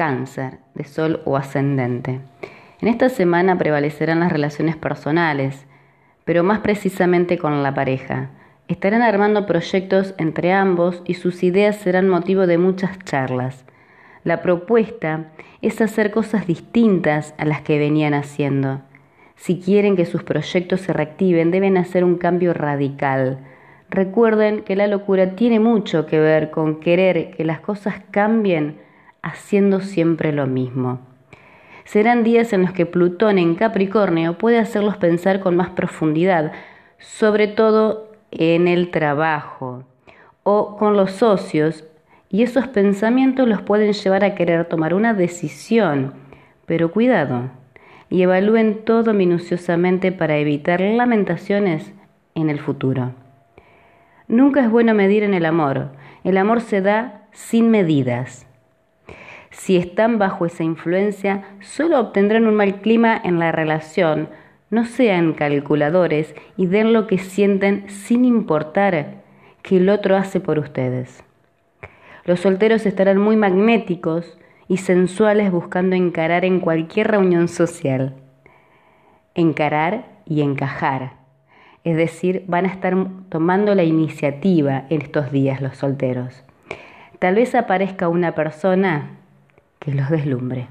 cáncer, de sol o ascendente. En esta semana prevalecerán las relaciones personales, pero más precisamente con la pareja. Estarán armando proyectos entre ambos y sus ideas serán motivo de muchas charlas. La propuesta es hacer cosas distintas a las que venían haciendo. Si quieren que sus proyectos se reactiven, deben hacer un cambio radical. Recuerden que la locura tiene mucho que ver con querer que las cosas cambien haciendo siempre lo mismo. Serán días en los que Plutón en Capricornio puede hacerlos pensar con más profundidad, sobre todo en el trabajo o con los socios, y esos pensamientos los pueden llevar a querer tomar una decisión, pero cuidado, y evalúen todo minuciosamente para evitar lamentaciones en el futuro. Nunca es bueno medir en el amor, el amor se da sin medidas. Si están bajo esa influencia, solo obtendrán un mal clima en la relación. No sean calculadores y den lo que sienten sin importar que el otro hace por ustedes. Los solteros estarán muy magnéticos y sensuales buscando encarar en cualquier reunión social. Encarar y encajar. Es decir, van a estar tomando la iniciativa en estos días los solteros. Tal vez aparezca una persona que los deslumbre.